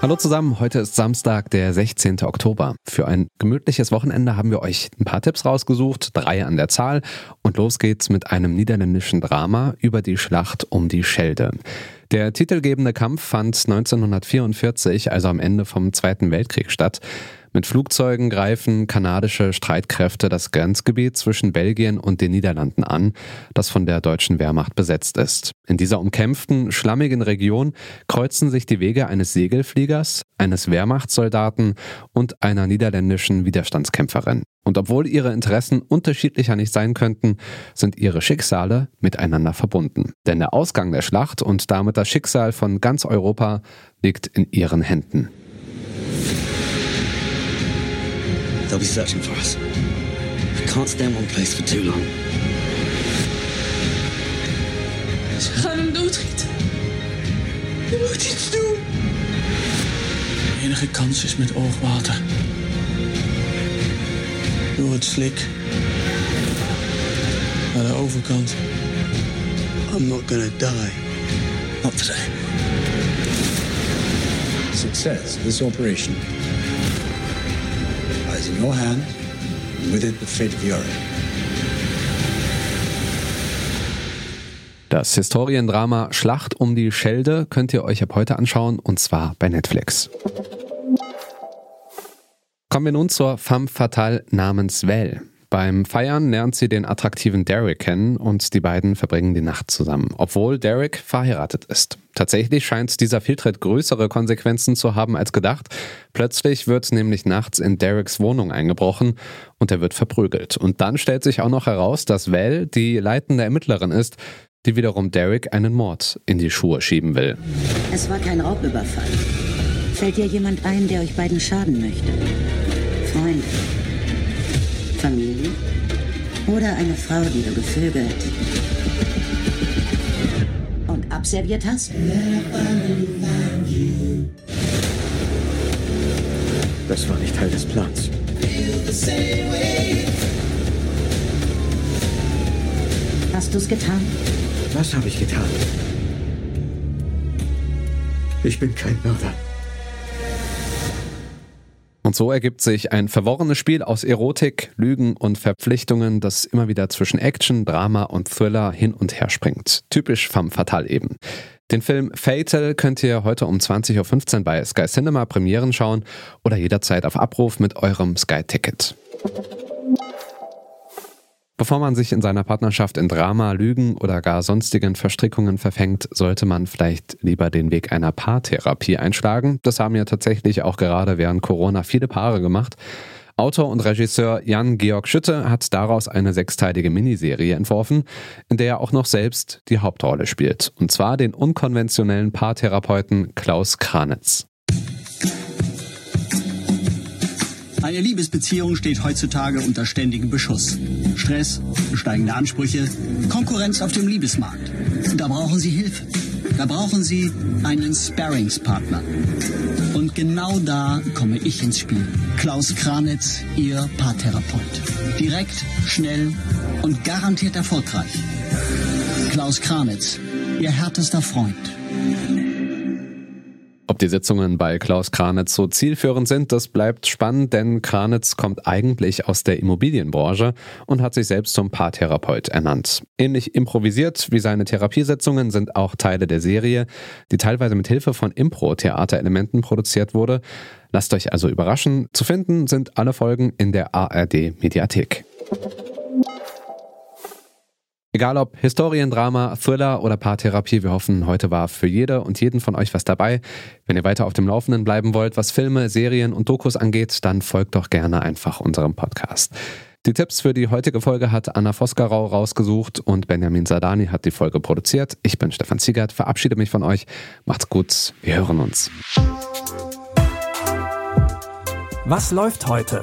Hallo zusammen, heute ist Samstag, der 16. Oktober. Für ein gemütliches Wochenende haben wir euch ein paar Tipps rausgesucht, drei an der Zahl. Und los geht's mit einem niederländischen Drama über die Schlacht um die Schelde. Der titelgebende Kampf fand 1944, also am Ende vom Zweiten Weltkrieg, statt. Mit Flugzeugen greifen kanadische Streitkräfte das Grenzgebiet zwischen Belgien und den Niederlanden an, das von der deutschen Wehrmacht besetzt ist. In dieser umkämpften, schlammigen Region kreuzen sich die Wege eines Segelfliegers, eines Wehrmachtssoldaten und einer niederländischen Widerstandskämpferin. Und obwohl ihre Interessen unterschiedlicher nicht sein könnten, sind ihre Schicksale miteinander verbunden. Denn der Ausgang der Schlacht und damit das Schicksal von ganz Europa liegt in ihren Händen. They'll be searching for us. We can't stay in one place for too long. Ze gaan hem doodgieten. Je moet iets doen. De enige kans is met oogwater. Door het slik. Naar de overkant. I'm not gonna die. Not today. Success of this operation lies in your hand, and with it the fate of Europe. Das Historiendrama Schlacht um die Schelde könnt ihr euch ab heute anschauen und zwar bei Netflix. Kommen wir nun zur femme fatale namens Val. Beim Feiern lernt sie den attraktiven Derek kennen und die beiden verbringen die Nacht zusammen, obwohl Derek verheiratet ist. Tatsächlich scheint dieser Fehltritt größere Konsequenzen zu haben als gedacht. Plötzlich wird nämlich nachts in Dereks Wohnung eingebrochen und er wird verprügelt. Und dann stellt sich auch noch heraus, dass Val die leitende Ermittlerin ist, die wiederum Derek einen Mord in die Schuhe schieben will. Es war kein Raubüberfall. Fällt dir jemand ein, der euch beiden schaden möchte? Freunde? Familie? Oder eine Frau, die du gevögelt und abserviert hast? Das war nicht Teil des Plans. Hast du's getan? Was habe ich getan? Ich bin kein Mörder. Und so ergibt sich ein verworrenes Spiel aus Erotik, Lügen und Verpflichtungen, das immer wieder zwischen Action, Drama und Thriller hin und her springt. Typisch femme fatale eben. Den Film Fatal könnt ihr heute um 20.15 Uhr bei Sky Cinema Premieren schauen oder jederzeit auf Abruf mit eurem Sky-Ticket. Bevor man sich in seiner Partnerschaft in Drama, Lügen oder gar sonstigen Verstrickungen verfängt, sollte man vielleicht lieber den Weg einer Paartherapie einschlagen. Das haben ja tatsächlich auch gerade während Corona viele Paare gemacht. Autor und Regisseur Jan-Georg Schütte hat daraus eine sechsteilige Miniserie entworfen, in der er auch noch selbst die Hauptrolle spielt. Und zwar den unkonventionellen Paartherapeuten Klaus Kranitz. Eine Liebesbeziehung steht heutzutage unter ständigem Beschuss. Stress, steigende Ansprüche, Konkurrenz auf dem Liebesmarkt. Da brauchen Sie Hilfe. Da brauchen Sie einen Sparringspartner. Und genau da komme ich ins Spiel. Klaus Kranitz, Ihr Paartherapeut. Direkt, schnell und garantiert erfolgreich. Klaus Kranitz, Ihr härtester Freund. Ob die Sitzungen bei Klaus Kranitz so zielführend sind, das bleibt spannend, denn Kranitz kommt eigentlich aus der Immobilienbranche und hat sich selbst zum Paartherapeut ernannt. Ähnlich improvisiert wie seine Therapiesitzungen sind auch Teile der Serie, die teilweise mit Hilfe von Impro-Theaterelementen produziert wurde. Lasst euch also überraschen. Zu finden sind alle Folgen in der ARD Mediathek. Egal ob Historiendrama, Thriller oder Paartherapie, wir hoffen, heute war für jede und jeden von euch was dabei. Wenn ihr weiter auf dem Laufenden bleiben wollt, was Filme, Serien und Dokus angeht, dann folgt doch gerne einfach unserem Podcast. Die Tipps für die heutige Folge hat Anna Vosgerau rausgesucht und Benjamin Sadani hat die Folge produziert. Ich bin Stefan Ziegert, verabschiede mich von euch. Macht's gut, wir hören uns. Was läuft heute?